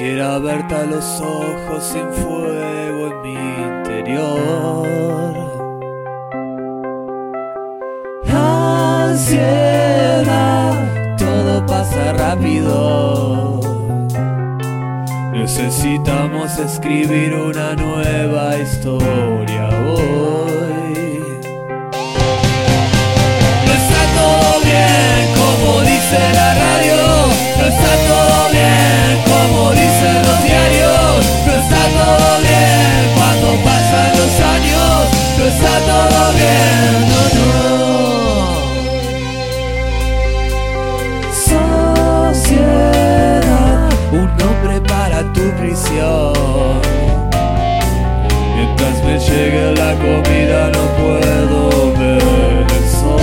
Quisiera verte a los ojos sin fuego en mi interior. Ansiedad, todo pasa rápido. Necesitamos escribir una nueva historia hoy. Tu. Mientras me llegue la comida no puedo ver el sol.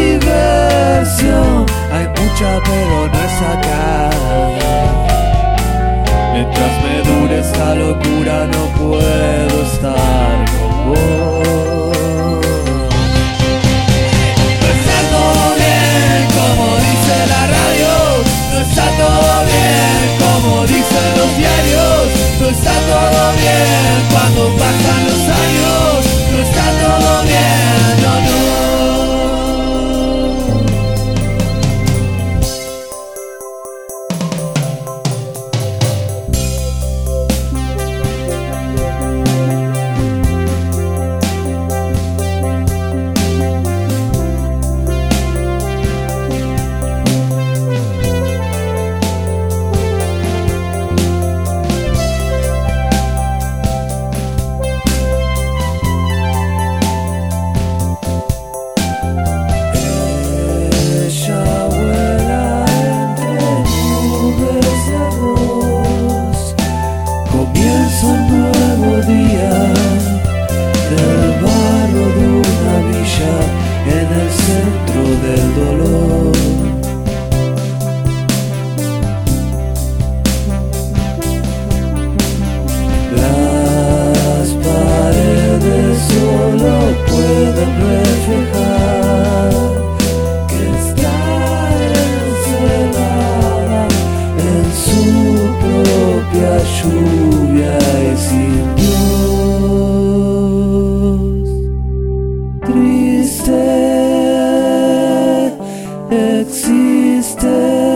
Diversión, hay mucha pero no es acá. Mientras me dure esta locura no puedo Las paredes solo pueden reflejar que está encerrada en su propia lluvia sister.